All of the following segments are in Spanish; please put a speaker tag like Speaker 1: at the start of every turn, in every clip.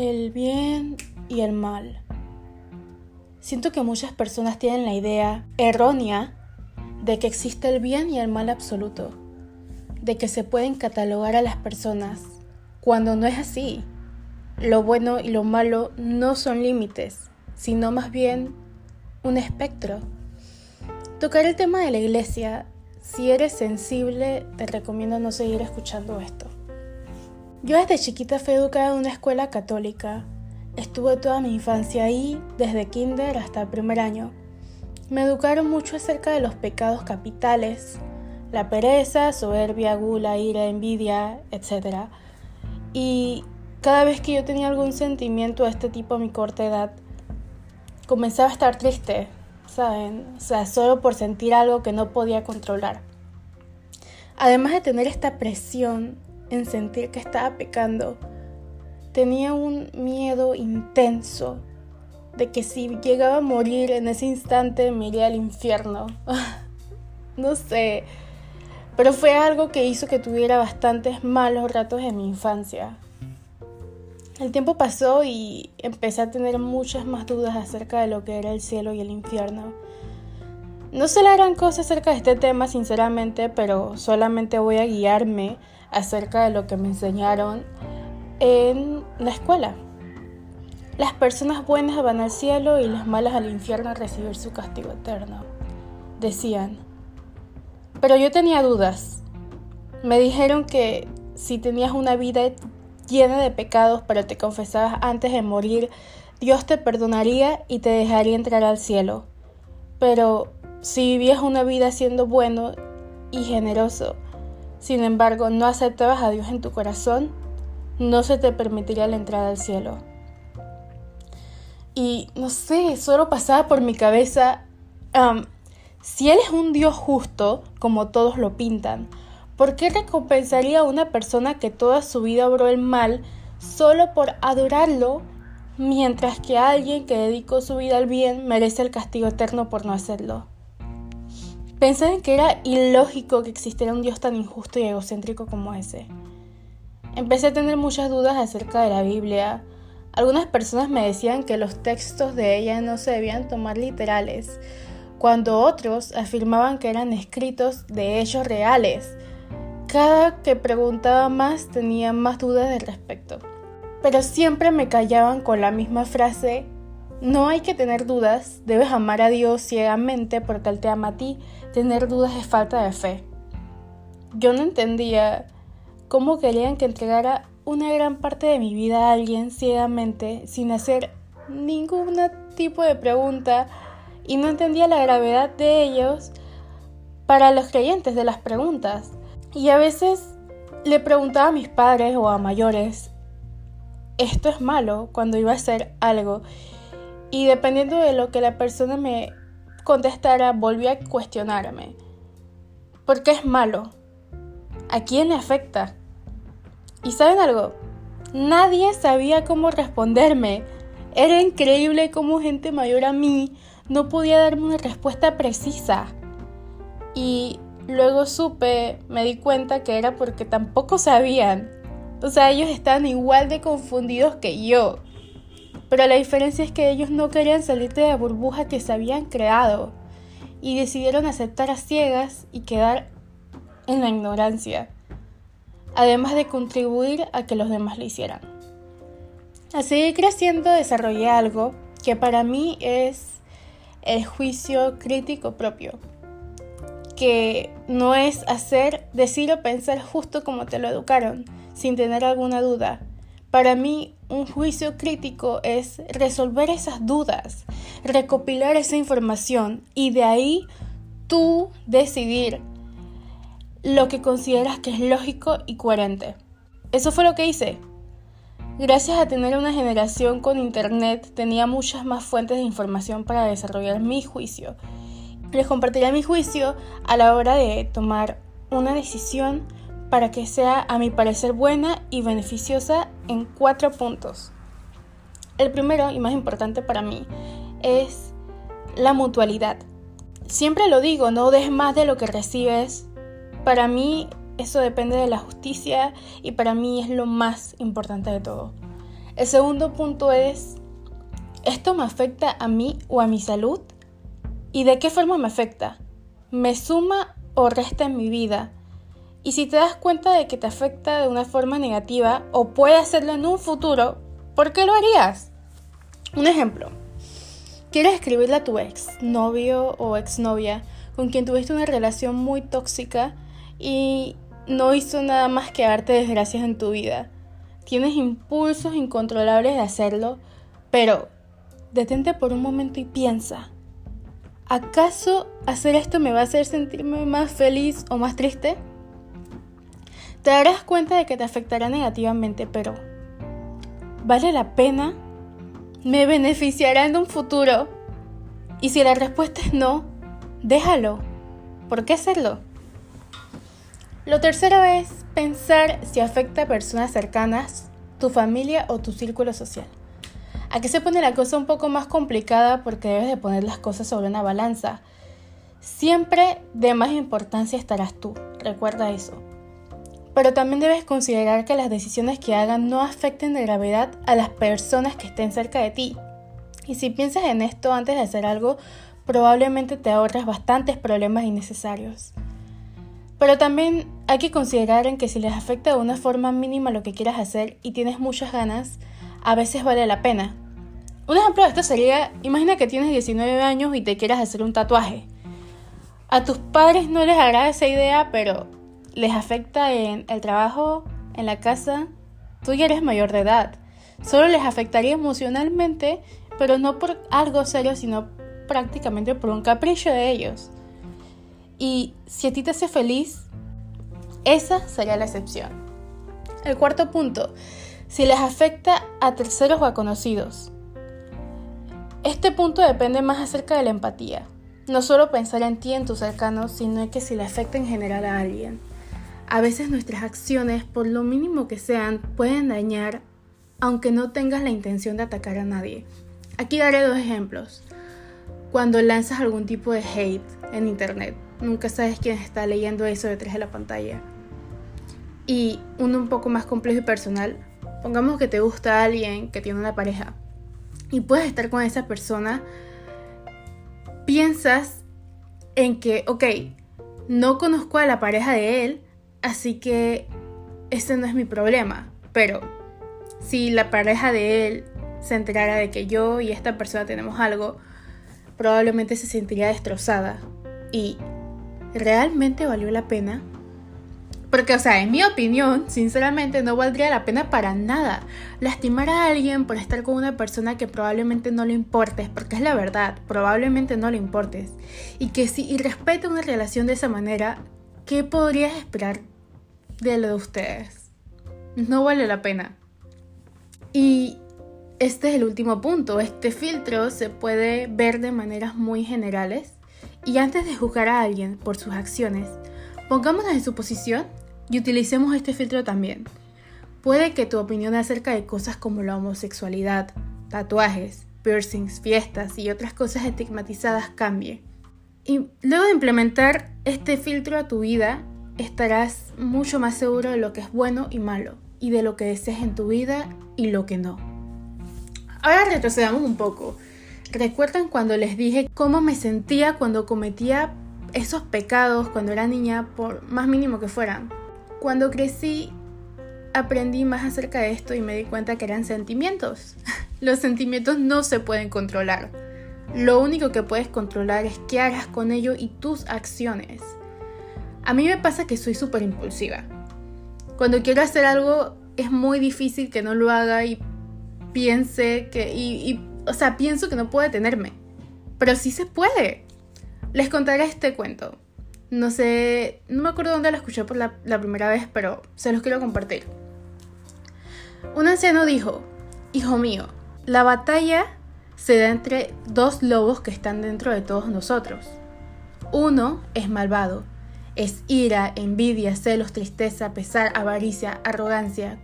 Speaker 1: El bien y el mal. Siento que muchas personas tienen la idea errónea de que existe el bien y el mal absoluto, de que se pueden catalogar a las personas, cuando no es así. Lo bueno y lo malo no son límites, sino más bien un espectro. Tocar el tema de la iglesia, si eres sensible, te recomiendo no seguir escuchando esto. Yo desde chiquita fui educada en una escuela católica. Estuve toda mi infancia ahí, desde kinder hasta el primer año. Me educaron mucho acerca de los pecados capitales, la pereza, soberbia, gula, ira, envidia, etc. Y cada vez que yo tenía algún sentimiento de este tipo a mi corta edad, comenzaba a estar triste, ¿saben? O sea, solo por sentir algo que no podía controlar. Además de tener esta presión en sentir que estaba pecando. Tenía un miedo intenso de que si llegaba a morir en ese instante me iría al infierno. no sé, pero fue algo que hizo que tuviera bastantes malos ratos en mi infancia. El tiempo pasó y empecé a tener muchas más dudas acerca de lo que era el cielo y el infierno. No sé la gran cosa acerca de este tema, sinceramente, pero solamente voy a guiarme acerca de lo que me enseñaron en la escuela. Las personas buenas van al cielo y las malas al infierno a recibir su castigo eterno, decían. Pero yo tenía dudas. Me dijeron que si tenías una vida llena de pecados pero te confesabas antes de morir, Dios te perdonaría y te dejaría entrar al cielo. Pero si vivías una vida siendo bueno y generoso, sin embargo, no aceptabas a Dios en tu corazón, no se te permitiría la entrada al cielo. Y no sé, solo pasaba por mi cabeza, si Él es un Dios justo, como todos lo pintan, ¿por qué recompensaría a una persona que toda su vida obró el mal solo por adorarlo, mientras que alguien que dedicó su vida al bien merece el castigo eterno por no hacerlo? Pensé en que era ilógico que existiera un Dios tan injusto y egocéntrico como ese. Empecé a tener muchas dudas acerca de la Biblia. Algunas personas me decían que los textos de ella no se debían tomar literales, cuando otros afirmaban que eran escritos de hechos reales. Cada que preguntaba más tenía más dudas al respecto. Pero siempre me callaban con la misma frase no hay que tener dudas, debes amar a Dios ciegamente porque Él te ama a ti. Tener dudas es falta de fe. Yo no entendía cómo querían que entregara una gran parte de mi vida a alguien ciegamente sin hacer ningún tipo de pregunta y no entendía la gravedad de ellos para los creyentes de las preguntas. Y a veces le preguntaba a mis padres o a mayores, esto es malo cuando iba a hacer algo y dependiendo de lo que la persona me contestara, volví a cuestionarme. ¿Por qué es malo? ¿A quién le afecta? ¿Y saben algo? Nadie sabía cómo responderme. Era increíble cómo gente mayor a mí no podía darme una respuesta precisa. Y luego supe, me di cuenta que era porque tampoco sabían. O sea, ellos estaban igual de confundidos que yo. Pero la diferencia es que ellos no querían salir de la burbuja que se habían creado y decidieron aceptar a ciegas y quedar en la ignorancia, además de contribuir a que los demás lo hicieran. A seguir creciendo desarrollé algo que para mí es el juicio crítico propio, que no es hacer, decir o pensar justo como te lo educaron, sin tener alguna duda, para mí, un juicio crítico es resolver esas dudas, recopilar esa información y de ahí tú decidir lo que consideras que es lógico y coherente. Eso fue lo que hice. Gracias a tener una generación con internet, tenía muchas más fuentes de información para desarrollar mi juicio. Les compartiré mi juicio a la hora de tomar una decisión para que sea a mi parecer buena y beneficiosa en cuatro puntos. El primero y más importante para mí es la mutualidad. Siempre lo digo, no des más de lo que recibes. Para mí eso depende de la justicia y para mí es lo más importante de todo. El segundo punto es, ¿esto me afecta a mí o a mi salud? ¿Y de qué forma me afecta? ¿Me suma o resta en mi vida? Y si te das cuenta de que te afecta de una forma negativa o puede hacerlo en un futuro, ¿por qué lo harías? Un ejemplo. Quieres escribirle a tu ex novio o exnovia con quien tuviste una relación muy tóxica y no hizo nada más que darte desgracias en tu vida. Tienes impulsos incontrolables de hacerlo, pero detente por un momento y piensa. ¿Acaso hacer esto me va a hacer sentirme más feliz o más triste? Te darás cuenta de que te afectará negativamente, pero ¿vale la pena? ¿Me beneficiará en un futuro? Y si la respuesta es no, déjalo. ¿Por qué hacerlo? Lo tercero es pensar si afecta a personas cercanas, tu familia o tu círculo social. Aquí se pone la cosa un poco más complicada porque debes de poner las cosas sobre una balanza. Siempre de más importancia estarás tú, recuerda eso. Pero también debes considerar que las decisiones que hagan no afecten de gravedad a las personas que estén cerca de ti. Y si piensas en esto antes de hacer algo, probablemente te ahorras bastantes problemas innecesarios. Pero también hay que considerar en que si les afecta de una forma mínima lo que quieras hacer y tienes muchas ganas, a veces vale la pena. Un ejemplo de esto sería, imagina que tienes 19 años y te quieras hacer un tatuaje. A tus padres no les agrada esa idea, pero les afecta en el trabajo, en la casa. Tú ya eres mayor de edad. Solo les afectaría emocionalmente, pero no por algo serio, sino prácticamente por un capricho de ellos. Y si a ti te hace feliz, esa sería la excepción. El cuarto punto, si les afecta a terceros o a conocidos. Este punto depende más acerca de la empatía. No solo pensar en ti, en tus cercanos, sino que si le afecta en general a alguien. A veces nuestras acciones, por lo mínimo que sean, pueden dañar, aunque no tengas la intención de atacar a nadie. Aquí daré dos ejemplos. Cuando lanzas algún tipo de hate en internet, Nunca sabes quién está leyendo eso detrás de la pantalla. Y uno un poco más complejo y personal. Pongamos que te gusta alguien que tiene una pareja y puedes estar con esa persona. Piensas en que, ok, no conozco a la pareja de él, así que ese no es mi problema. Pero si la pareja de él se enterara de que yo y esta persona tenemos algo, probablemente se sentiría destrozada. Y ¿realmente valió la pena? Porque, o sea, en mi opinión, sinceramente no valdría la pena para nada lastimar a alguien por estar con una persona que probablemente no le importes, porque es la verdad, probablemente no le importes. Y que si respeta una relación de esa manera, ¿qué podrías esperar de lo de ustedes? No vale la pena. Y este es el último punto. Este filtro se puede ver de maneras muy generales y antes de juzgar a alguien por sus acciones, pongámonos en su posición y utilicemos este filtro también. Puede que tu opinión acerca de cosas como la homosexualidad, tatuajes, piercings, fiestas y otras cosas estigmatizadas cambie. Y luego de implementar este filtro a tu vida, estarás mucho más seguro de lo que es bueno y malo, y de lo que deseas en tu vida y lo que no. Ahora retrocedamos un poco ¿Recuerdan cuando les dije cómo me sentía cuando cometía esos pecados cuando era niña, por más mínimo que fueran? Cuando crecí, aprendí más acerca de esto y me di cuenta que eran sentimientos. Los sentimientos no se pueden controlar. Lo único que puedes controlar es qué harás con ello y tus acciones. A mí me pasa que soy súper impulsiva. Cuando quiero hacer algo es muy difícil que no lo haga y piense que... y o sea, pienso que no puedo detenerme. Pero sí se puede. Les contaré este cuento. No sé, no me acuerdo dónde lo escuché por la primera vez, pero se los quiero compartir. Un anciano dijo, Hijo mío, la batalla se da entre dos lobos que están dentro de todos nosotros. Uno es malvado, es ira, envidia, celos, tristeza, pesar, avaricia, arrogancia,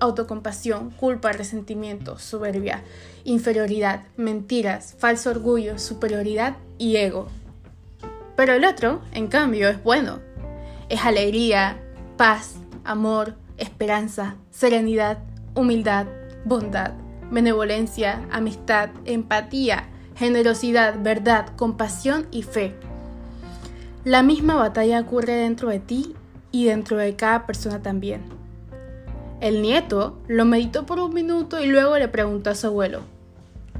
Speaker 1: autocompasión, culpa, resentimiento, soberbia, inferioridad, mentiras, falso orgullo, superioridad y ego. Pero el otro, en cambio, es bueno. Es alegría, paz, amor, esperanza, serenidad, humildad, bondad, benevolencia, amistad, empatía, generosidad, verdad, compasión y fe. La misma batalla ocurre dentro de ti y dentro de cada persona también. El nieto lo meditó por un minuto y luego le preguntó a su abuelo,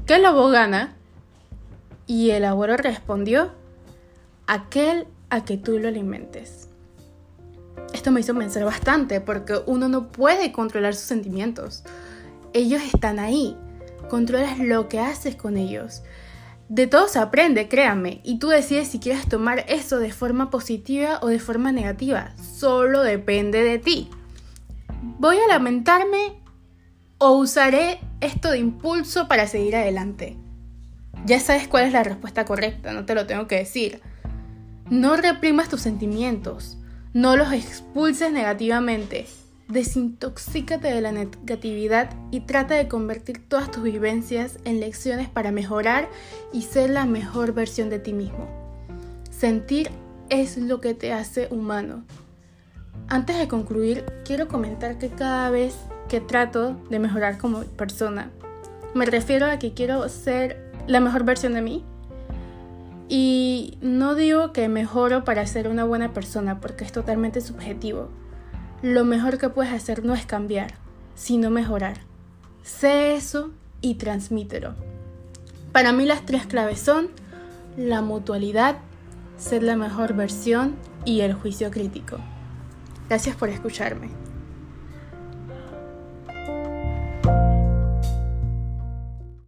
Speaker 1: ¿qué lobo gana? Y el abuelo respondió, aquel a que tú lo alimentes. Esto me hizo pensar bastante porque uno no puede controlar sus sentimientos. Ellos están ahí. Controlas lo que haces con ellos. De todo se aprende, créanme, y tú decides si quieres tomar eso de forma positiva o de forma negativa. Solo depende de ti. ¿Voy a lamentarme o usaré esto de impulso para seguir adelante? Ya sabes cuál es la respuesta correcta, no te lo tengo que decir. No reprimas tus sentimientos, no los expulses negativamente. Desintoxícate de la negatividad y trata de convertir todas tus vivencias en lecciones para mejorar y ser la mejor versión de ti mismo. Sentir es lo que te hace humano. Antes de concluir, quiero comentar que cada vez que trato de mejorar como persona, me refiero a que quiero ser la mejor versión de mí. Y no digo que mejoro para ser una buena persona, porque es totalmente subjetivo. Lo mejor que puedes hacer no es cambiar, sino mejorar. Sé eso y transmítelo. Para mí las tres claves son la mutualidad, ser la mejor versión y el juicio crítico. Gracias por escucharme.